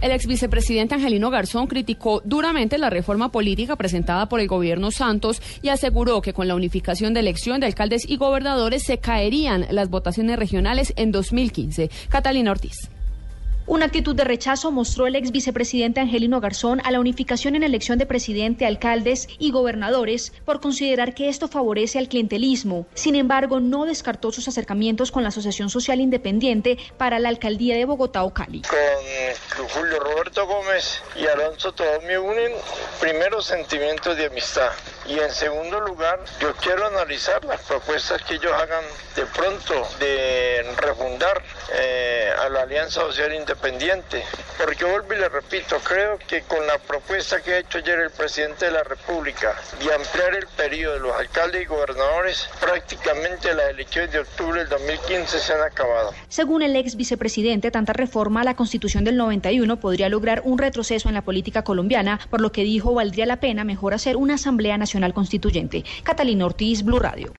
El ex vicepresidente Angelino Garzón criticó duramente la reforma política presentada por el gobierno Santos y aseguró que con la unificación de elección de alcaldes y gobernadores se caerían las votaciones regionales en 2015. Catalina Ortiz. Una actitud de rechazo mostró el ex vicepresidente Angelino Garzón a la unificación en elección de presidente, alcaldes y gobernadores por considerar que esto favorece al clientelismo. Sin embargo, no descartó sus acercamientos con la Asociación Social Independiente para la alcaldía de Bogotá o Cali. Con Julio Roberto Gómez y Alonso todos me unen primeros sentimientos de amistad y en segundo lugar yo quiero analizar las propuestas que ellos hagan de pronto de refundar eh, a la Alianza Social Independiente pendiente, porque vuelvo y le repito, creo que con la propuesta que ha hecho ayer el presidente de la República de ampliar el periodo de los alcaldes y gobernadores, prácticamente las elecciones de octubre del 2015 se han acabado. Según el ex vicepresidente, tanta reforma a la Constitución del 91 podría lograr un retroceso en la política colombiana, por lo que dijo valdría la pena mejor hacer una Asamblea Nacional Constituyente. Catalina Ortiz, Blue Radio.